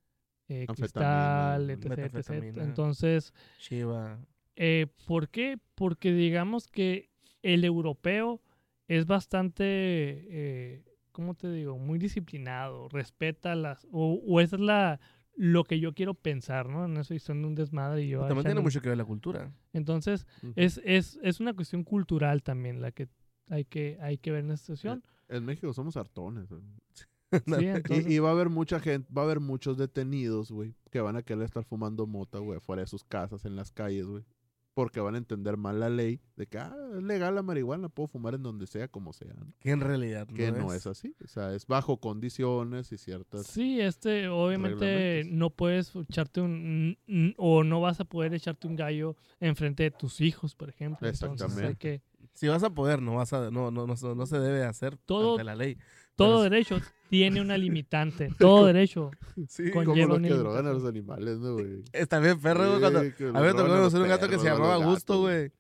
eh, cristal, etc, etc. Entonces, Shiva. eh, ¿por qué? Porque digamos que el europeo es bastante, eh, ¿cómo te digo? Muy disciplinado, respeta las, o, o esa es la, lo que yo quiero pensar, ¿no? En eso y son un desmadre y yo... También tiene mucho que ver la cultura. Entonces, es, es, es una cuestión cultural también la que hay que, hay que ver en esta situación. En México somos hartones. *laughs* Sí, *laughs* entonces- Y, y va a haber mucha gente, va a haber muchos detenidos, güey, que van a querer estar fumando mota, güey, fuera de sus casas, en las calles, güey. Porque van a entender mal la ley de que, ah, es legal la marihuana, puedo fumar en donde sea, como sea. ¿no? Que en realidad Que no, no es así. O sea, es bajo condiciones y ciertas... Sí, este, obviamente no puedes echarte un, o no vas a poder echarte un gallo enfrente de tus hijos, por ejemplo. Entonces hay Exactamente. que, Si vas a poder, no vas a, no, no, no, se- no se debe hacer Todo- ante la ley. Todo Pero derecho *laughs* tiene una limitante, todo derecho. Sí, Como conlleva los que drogan a los animales, ¿no, güey? *laughs* Está bien perro, güey, cuando, A mí me tocó conocer un gato que se llamaba gatos, Gusto, güey.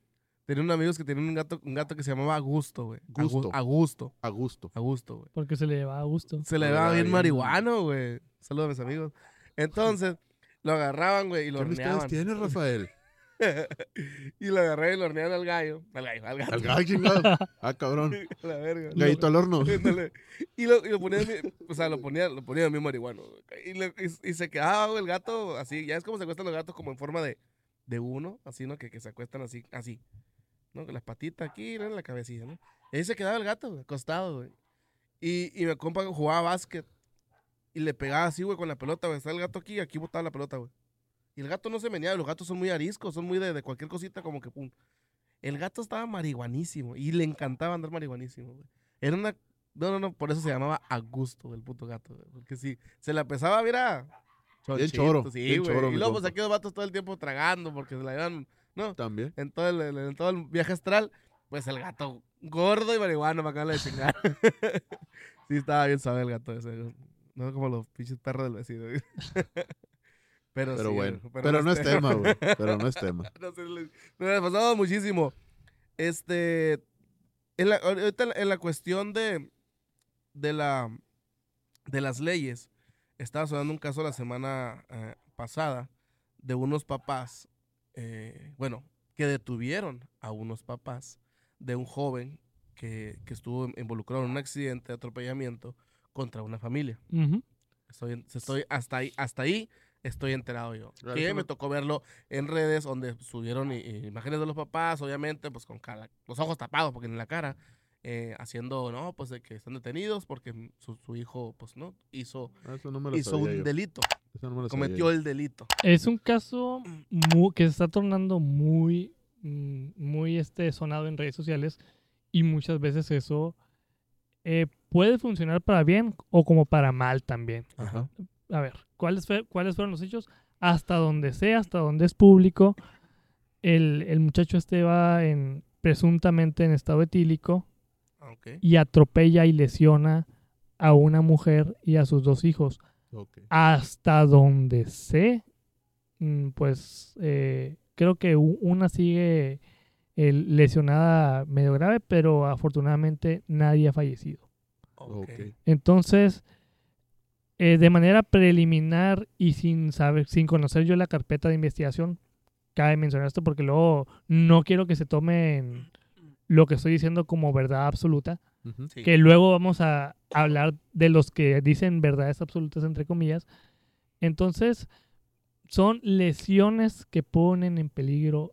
Tenía un amigo que tenía un gato, un gato que se llamaba Gusto, güey. A gu- Gusto. A gusto. A gusto. A gusto, güey. Porque se le llevaba a gusto. Se le daba bien marihuano, güey. Saludos a mis amigos. Entonces, lo agarraban, güey, y lo ¿Qué amistades horneaban. tienes, Rafael? *laughs* y lo agarraban y lo horneaban al gallo. Al gallo, al gato. Al gallo, chingado. *laughs* Ah, cabrón. La verga. Gallito al horno. Y, lo, y lo ponía, *laughs* o sea, lo ponía, lo ponía en mi marihuano. Y, le- y- y se quedaba, el gato así. Ya es como se acuestan los gatos, como en forma de, de uno, así, ¿no? Que, que se acuestan así, así. ¿No? Con las patitas aquí, ¿no? En la cabecilla, ¿no? Y ahí se quedaba el gato, acostado, güey. Y, y mi compa jugaba básquet. Y le pegaba así, güey, con la pelota, güey. Está el gato aquí, aquí botaba la pelota, güey. Y el gato no se meneaba. Los gatos son muy ariscos, son muy de, de cualquier cosita, como que pum. El gato estaba marihuanísimo. Y le encantaba andar marihuanísimo, güey. Era una. No, no, no, por eso se llamaba Augusto, el puto gato, güey. Porque si se la pesaba, mira. Bien choro, Sí, bien güey. choro, y luego, pues aquí los vatos todo el tiempo tragando porque se la iban. No, También. en todo el, en todo el viaje astral, pues el gato gordo y marihuana me acaban de chingar. *laughs* sí, estaba bien suave el gato ese. No como los pinches perros del vecino. *laughs* pero, Pero sí, bueno. Pero no es tema, güey. *laughs* Pero no es tema. *laughs* nos ha pasado muchísimo. Este, en la, ahorita en la- cuestión de, de la, de las leyes, estaba sonando un caso la semana eh, pasada de unos papás, eh, bueno, que detuvieron a unos papás de un joven que, que estuvo involucrado en un accidente de atropellamiento contra una familia. Estoy, estoy hasta ahí, hasta ahí estoy enterado yo. Claro, Que eso me tocó verlo en redes donde subieron imágenes de los papás, obviamente, pues con cara- los ojos tapados, porque en la cara, eh, haciendo, no, pues de que están detenidos porque su, su hijo, pues no, hizo, Ah, Eso no me lo hizo un yo. delito, Eso no me lo sabía cometió el delito. Es un caso mu- que se está tornando muy, mm, muy este, sonado en redes sociales y muchas veces eso eh, puede funcionar para bien o como para mal también. Ajá. A ver, ¿cuáles, fue- ¿cuáles fueron los hechos? Hasta donde sea, hasta donde es público, el, el muchacho este va en, presuntamente en estado etílico Ah, ok. y atropella y lesiona a una mujer y a sus dos hijos. Hasta donde sé, mm, pues eh, creo que una sigue eh, lesionada medio grave, pero afortunadamente nadie ha fallecido. Entonces, eh, de manera preliminar y sin saber, sin conocer yo la carpeta de investigación, cabe mencionar esto porque luego no quiero que se tomen lo que estoy diciendo como verdad absoluta. Sí. que luego vamos a hablar de los que dicen verdades absolutas entre comillas. Entonces, son lesiones que ponen en peligro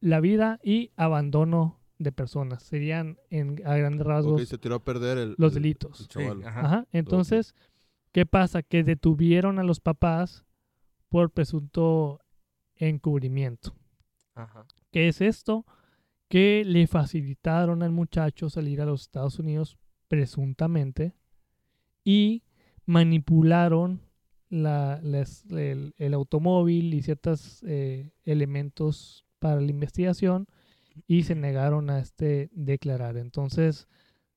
la vida y abandono de personas. Serían en, a grandes rasgos Ok, se tiró a perder el, los el- delitos. el Sí, chaval. ajá. Ajá. Entonces, ¿qué pasa? Que detuvieron a los papás por presunto encubrimiento. Ajá. ¿Qué es esto? Que le facilitaron al muchacho salir a los Estados Unidos presuntamente y manipularon la- el automóvil y ciertos eh, elementos para la investigación y se negaron a este declarar. Entonces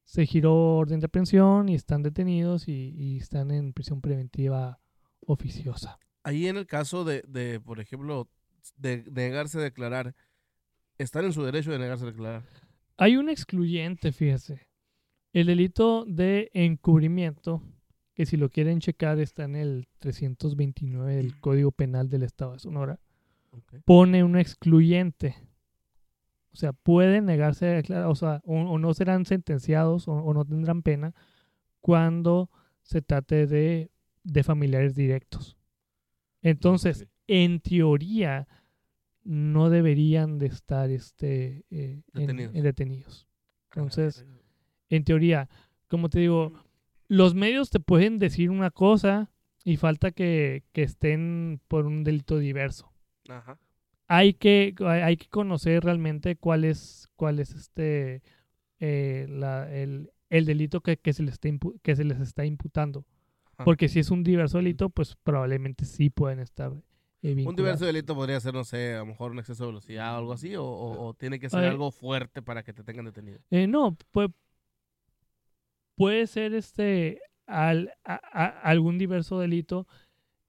se giró orden de aprehensión y están detenidos y, y están en prisión preventiva oficiosa. Ahí en el caso de, de, por ejemplo, de negarse a declarar, están en su derecho de negarse a declarar. Hay un excluyente, fíjese. El delito de encubrimiento, que si lo quieren checar está en el 329 del Código Penal del Estado de Sonora, pone un excluyente. O sea, pueden negarse a declarar, o sea, o, o no serán sentenciados o, o no tendrán pena cuando se trate de, de familiares directos. Entonces, en teoría, no deberían de estar este, eh, en- Detenidos. en detenidos. Entonces, en teoría, como te digo, los medios te pueden decir una cosa y falta que, que estén por un delito diverso. Ajá. Hay que, hay que conocer realmente cuál es, cuál es este eh, la- el, el delito que, que se les está que se les está imputando. Ajá. Porque si es un diverso delito, pues probablemente sí pueden estar eh, Un diverso delito podría ser, no sé, a lo mejor un exceso de velocidad o algo así, o, o- o tiene que ser algo fuerte para que te tengan detenido. Eh, no, pues puede ser este al- a- a- algún diverso delito,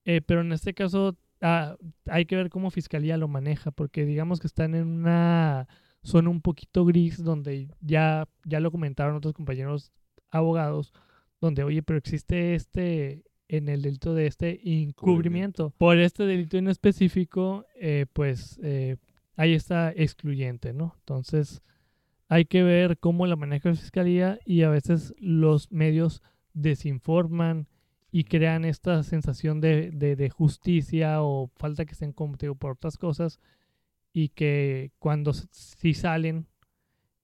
eh, pero en este caso ah, hay que ver cómo fiscalía lo maneja, porque digamos que están en una zona un poquito gris donde ya ya lo comentaron otros compañeros abogados, donde oye, pero existe este en el delito de este encubrimiento. Por este delito en específico, eh, pues eh, ahí está excluyente, ¿no? Entonces, hay que ver cómo la maneja la fiscalía y a veces los medios desinforman y crean esta sensación de, de- de justicia o falta que estén contigo por otras cosas y que cuando s- sí salen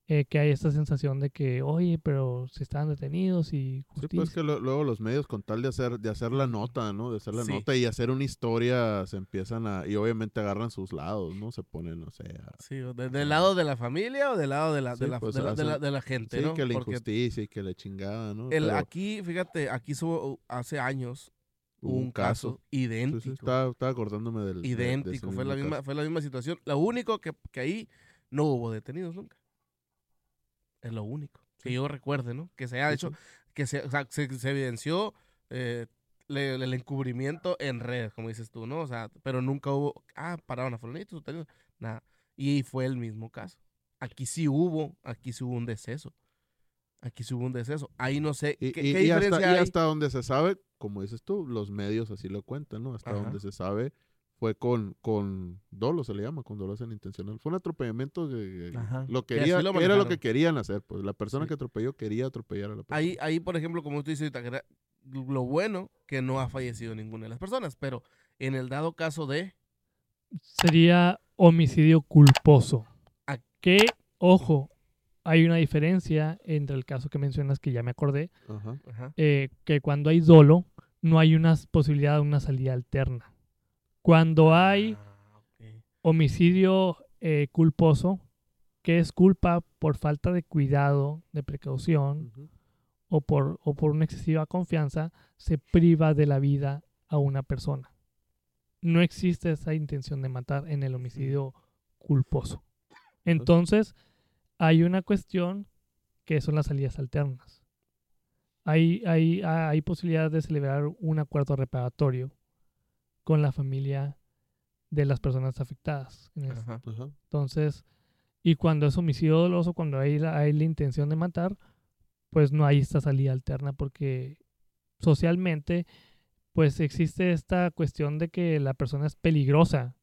eh, que hay esta sensación de que oye pero si estaban detenidos y Sí, justicia pues que lo- luego los medios con tal de hacer de hacer la nota, ¿no? De hacer la Sí. nota y hacer una historia se empiezan a y obviamente agarran sus lados, ¿no? Se ponen, no sé, a- Sí, o de- del lado de la familia o del lado de la, de Sí, la, pues, de la, de la- hacen- de la gente, sí, ¿no? que la Porque injusticia y que la chingada, ¿no? el, Pero aquí, fíjate, aquí subo, hace años hubo un caso Sí, sí, idéntico. estaba, estaba acordándome del de- de ese idéntico, fue la misma, caso. fue la misma situación. Lo único que, que ahí no hubo detenidos nunca. Es lo único. Que yo recuerde, ¿no? Que se ha Sí, hecho, que se, o sea, se, se evidenció eh, le- el encubrimiento en redes, como dices tú, ¿no? O sea, pero nunca hubo, ah, pararon a fulanito, sutanido", nada. Y fue el mismo caso. Aquí sí hubo, aquí sí hubo un deceso. Aquí sí hubo un deceso. Ahí no sé, Y, ¿qué, y- qué y hasta, y hay? hasta donde se sabe, como dices tú, los medios así lo cuentan, ¿no? Hasta Ajá. donde se sabe, fue con, con dolo, se le llama, con dolo en intencional. Fue un atropellamiento que Ajá. lo quería, lo era lo que querían hacer, pues la persona Sí. que atropelló quería atropellar a la persona. Ahí, ahí, por ejemplo, como tú dices ahorita, que era lo bueno que no ha fallecido ninguna de las personas, pero en el dado caso de... Sería homicidio culposo. Ah. Que, ojo, hay una diferencia entre el caso que mencionas, que ya me acordé, Ajá. Ajá. eh, que cuando hay dolo, no hay una posibilidad de una salida alterna. Cuando hay Ah, ok. homicidio eh, culposo, que es culpa por falta de cuidado, de precaución o por, o por una excesiva confianza, se priva de la vida a una persona. No existe esa intención de matar en el homicidio culposo. Entonces, hay una cuestión que son las salidas alternas. Hay, hay, hay posibilidad de celebrar un acuerdo reparatorio con la familia de las personas afectadas. en Ajá. Ajá. entonces, y cuando es homicidio doloso, cuando hay la, hay la intención de matar, pues no hay esta salida alterna porque socialmente, pues existe esta cuestión de que la persona es peligrosa.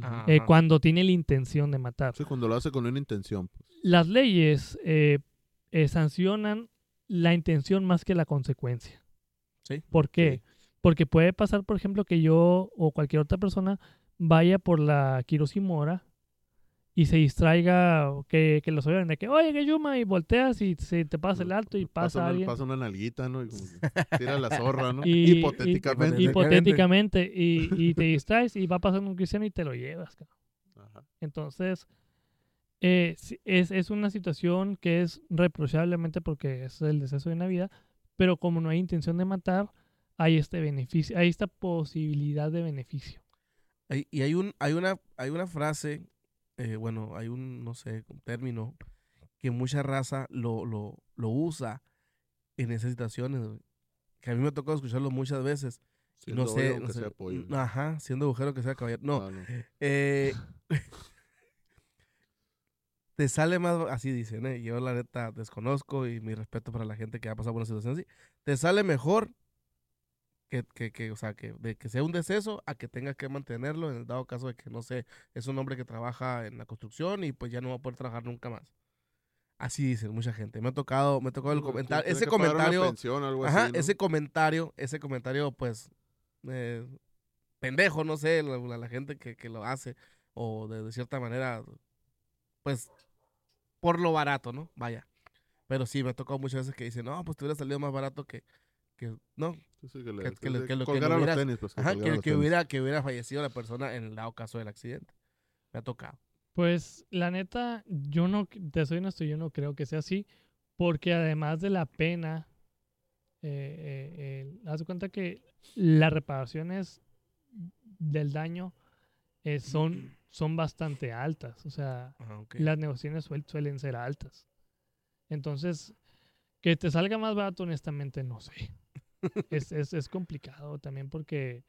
Ajá. eh, cuando tiene la intención de matar. Sí, cuando lo hace con una intención. Pues. Las leyes eh, eh, sancionan la intención más que la consecuencia. Sí. ¿Por qué? Porque puede pasar, por ejemplo, que yo o cualquier otra persona vaya por la Mora y se distraiga, o que, que los oigan de que, oye, que Yuma, y volteas y se te pasa el alto y pasa, una, alguien. pasa una nalguita, ¿no? Y *laughs* tira la zorra, ¿no? Y- y- Hipotéticamente. Hipotéticamente, y, y te *laughs* distraes y va pasando un cristiano y te lo llevas. cabrón. Ajá. Entonces, eh, es, es una situación que es reprochablemente porque es el deceso de una vida, pero como no hay intención de matar, hay este beneficio, hay esta posibilidad de beneficio. Hay- y hay un, hay una, hay una frase, eh, bueno, hay un, no sé, un término que mucha raza lo, lo, lo usa en esas situaciones, que a mí me ha tocado escucharlo muchas veces. Siendo no sé, no sé, sea pollo. mm, ajá, siendo agujero que sea caballero. No, Ah, no. *laughs* eh, *laughs* te sale más, así dicen, ¿eh? yo la neta desconozco y mi respeto para la gente que ha pasado por una situación así, te sale mejor que, que, que, o sea, que, de que sea un deceso a que tenga que mantenerlo en el dado caso de que, no sé, es un hombre que trabaja en la construcción y pues ya no va a poder trabajar nunca más. Así dicen mucha gente. Me ha tocado, me ha tocado el que ese comentario, pensión, algo Ajá, así, ¿no? ese comentario, ese comentario, pues, eh, pendejo, no sé, la gente que, que lo hace, o de, de cierta manera, pues, por lo barato, ¿no? Vaya. Pero sí, me ha tocado muchas veces que dicen, no, pues te hubiera salido más barato que, que no, que hubiera, que hubiera fallecido la persona en el dado caso del accidente. Me ha tocado. Pues la neta, yo no, te soy honesto, yo no creo que sea así, porque además de la pena, eh, eh, eh, haz cuenta que las reparaciones del daño eh, son, *clears throat* son bastante altas, o sea, Ajá, ok. las negociaciones suel- suelen ser altas. Entonces, que te salga más barato, honestamente, no sé. Es, es, es complicado también porque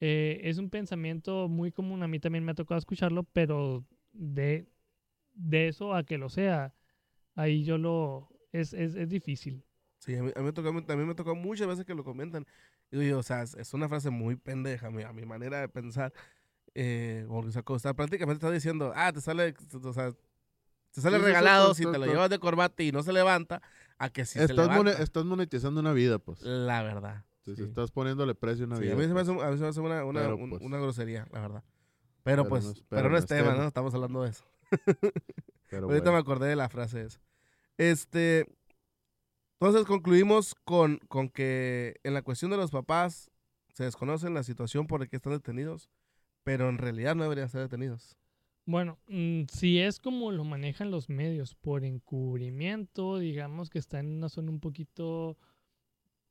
eh, es un pensamiento muy común. A mí también me ha tocado escucharlo, pero de, de eso a que lo sea, ahí yo lo... Es, es, es difícil. Sí, a mí, a mí me tocó, también me muchas veces que lo comentan. Digo yo, o sea, es, una frase muy pendeja a mi, a mi manera de pensar. Eh, o sea, está- prácticamente está diciendo, ah, te sale, o sea, te sale Sí, regalado si te lo llevas de corbata y no se levanta, a que si se estás, levanta. estás monetizando una vida, pues. La verdad. Sí, sí. Estás poniéndole precio a una vida. a mí se me pues. hace, a mí se me hace una, una, Pero, un- pues, una grosería, la verdad. Pero, pero pues, no pero, no es tema, ¿no? Estamos hablando de eso. *laughs* Pero Ahorita bueno. me acordé de la frase esa. Este, entonces concluimos con, con que en la cuestión de los papás se desconocen la situación por la que están detenidos, pero en realidad no deberían ser detenidos. Bueno, mm, si es como lo manejan los medios por encubrimiento, digamos que está en una zona un poquito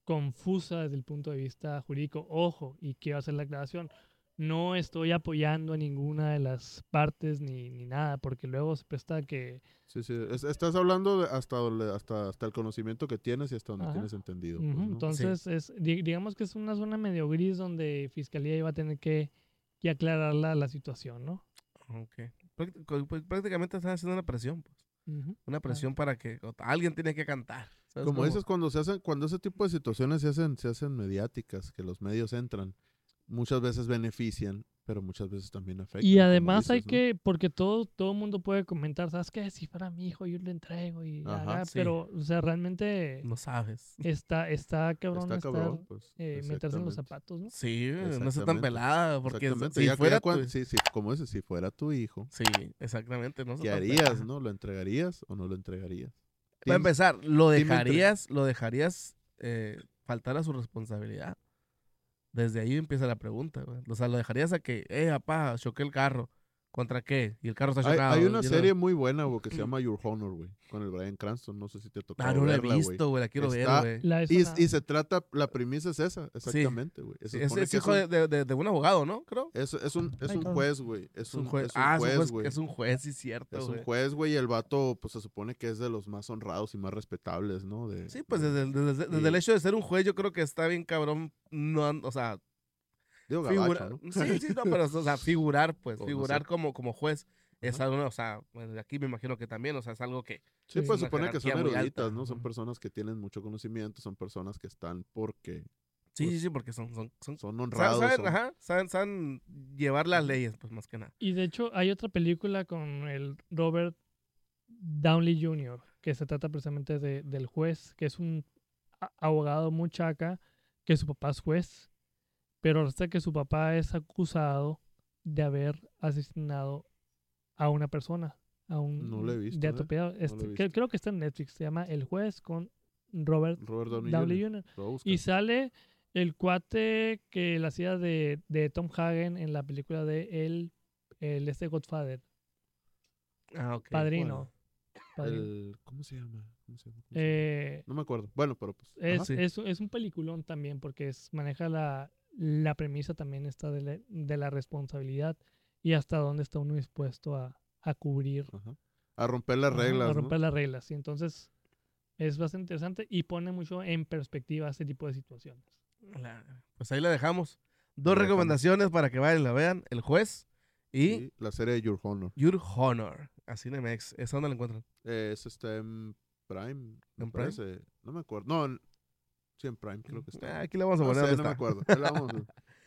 confusa desde el punto de vista jurídico. Ojo, y quiero hacer la aclaración, no estoy apoyando a ninguna de las partes ni, ni nada, porque luego se presta a que... Sí, sí. Es- estás hablando de hasta, donde- hasta, hasta el conocimiento que tienes y hasta donde Ajá. tienes entendido. pues. Entonces, es, di- digamos que es una zona medio gris donde Fiscalía iba a tener que, que aclarar la, la situación, ¿no? Co- pues, Prácticamente están haciendo una presión, pues. Una presión para que alguien tiene que cantar. ¿sabes Como cómo? dices, cuando se hacen, cuando ese tipo de situaciones se hacen, se hacen mediáticas, que los medios entran, muchas veces benefician, Pero muchas veces también afecta. Y además hay que, porque todo todo mundo puede comentar, ¿sabes qué? Si fuera mi hijo, yo le entrego y Ajá, haga", sí. pero, o sea, realmente No sabes. está, está cabrón Está estar, cabrón, pues, eh, meterse en los zapatos, ¿no? Sí, no está tan pelada. Porque Exactamente, si ya- fuera tu- sí, sí, como dices, si fuera tu hijo, Sí, exactamente. No ¿qué harías, no? ¿Lo entregarías o no lo entregarías? Para empezar, ¿lo dejarías, lo dejarías eh, faltar a su responsabilidad? Desde ahí empieza la pregunta, güey. O sea, ¿lo dejarías a que, eh, papá, choqué el carro? ¿Contra qué? Y el carro está Hay, chocado. hay una serie muy buena, güey, que se *clears throat* llama Your Honor, güey, con el Brian Cranston. No sé si te tocó Ah, no la he visto, güey. La quiero Está- ver, güey. Y, se trata, la premisa es esa, exactamente, güey. Sí, Es, es hijo un- de, de- de- de un abogado, ¿no? Creo. Es, es un, es un juez, güey. Es un juez. es un ah, es un juez, güey. es un juez, sí, cierto, Es un juez, güey, y el vato, pues se supone que es de los más honrados y más respetables, ¿no? De, Sí, pues de- desde, el- desde- desde el hecho de ser un juez, yo creo que está bien cabrón. No, o sea, Digo, figurar. gabacho, ¿no? *laughs* Sí, sí, no, pero, o sea, *laughs* figurar, pues, O no figurar sé. como, como juez. Es algo, o sea, de aquí me imagino que también, o sea, es algo que. Sí, Sí. pues supone que son eruditas, ¿no? Son personas que tienen mucho conocimiento, son personas que están porque Sí, Pues, sí, sí, porque son. son, son honrados. saben, son- ajá, saben, saben llevar las leyes, pues más que nada. Y de hecho hay otra película con el Robert Downey Jr., que se trata precisamente de- del juez, que es un abogado muy chaca, que su papá es juez, pero hasta que su papá es acusado de haber asesinado a una persona, a un No lo he visto, de ¿eh? atropellado. Este, que- creo que está en Netflix, se llama El juez con Robert Robert Downey, Downey Jr. Y sale el cuate que la hacía de, de Tom Hagen en la película de el, el este Godfather. Ah, ok. Padrino. Padrino. El- ¿Cómo se llama? ¿Cómo se llama? ¿Cómo se llama? Eh, No me acuerdo. Bueno, pero pues. es, sí. es, es un peliculón también porque es, maneja la, la premisa también está de la, de la responsabilidad y hasta dónde está uno dispuesto a, a cubrir, Ajá. A romper las reglas. a ¿no? romper las reglas. Y entonces es bastante interesante y pone mucho en perspectiva este tipo de situaciones. Pues ahí la dejamos. Dos La dejamos. recomendaciones para que vayan y la vean. El juez y Y la serie de Your Honor. Your Honor. Así en MX. ¿Esa dónde la encuentran? Eh, está en Prime. me ¿En Prime? parece. No me acuerdo. No, en- sí, en Prime creo que Ah, está. aquí la vamos a No poner sé, no me está. acuerdo. Vamos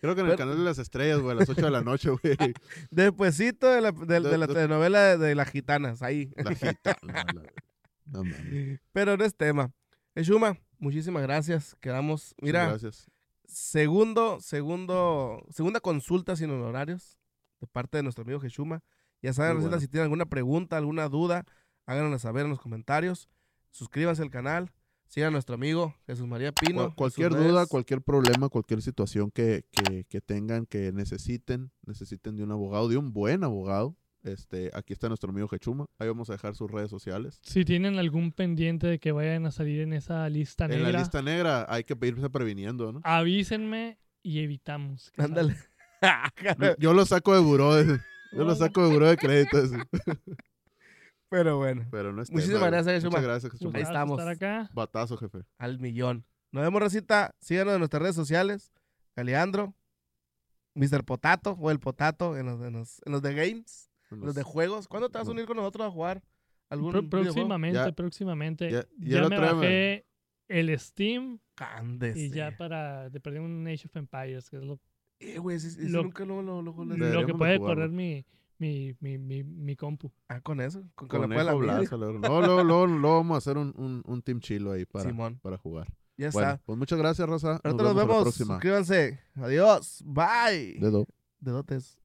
Creo que en el Pero- canal de las estrellas, güey, a las 8 de la noche, güey. *laughs* Despuésito de la, de, de De- la telenovela de, las gitanas, ahí. La gitana. No mames. Pero no es tema. Eshuma, muchísimas gracias. Quedamos, Muchas mira, Gracias. segundo, segundo, segunda consulta sin honorarios de parte de nuestro amigo Jeshuma. Ya saben, bueno. si tienen alguna pregunta, alguna duda, háganosla saber en los comentarios. Suscríbanse al canal. Sigan a nuestro amigo Jesús María Pino. En cualquier redes. duda, cualquier problema, cualquier situación que, que, que tengan, que necesiten, necesiten de un abogado, de un buen abogado. Este, aquí está nuestro amigo Jechuma. Ahí vamos a dejar sus redes sociales. Si tienen algún pendiente de que vayan a salir en esa lista En negra, la lista negra hay que irse previniendo, ¿no? avísenme y evitamos. Ándale. *laughs* Yo, lo saco de buró, de- yo lo saco de buró de crédito. *laughs* Pero bueno, Pero no es Muchísimas gracias. Jechuma. Muchas gracias. Ahí estamos. estar acá. Batazo, jefe. al millón. Nos vemos, Recita. Síganos en nuestras redes sociales. Caleandro, Mr. Potato o el Potato en los, en los, en los de games, en los de juegos. ¿Cuándo te vas a unir con nosotros a jugar algún próximamente, Ya- próximamente. ya- Ya, ya me bajé el Steam Cándese. y ya para de perder un Age of Empires, que es lo, Eh, güey, ese- ese Lo- nunca lo, lo, lo- lo- que de puede correr mi, mi, mi, mi, mi compu. Ah, con eso. Con, con la Conejo cual la Blas, a la verdad. No, luego, luego, *laughs* luego vamos a hacer un, un, un team chilo ahí para, Simón. para jugar. Ya Bueno, está. pues muchas gracias, Rosa. Nos la vemos. próxima. Suscríbanse. Adiós. Bye. Dedo. Dedotes.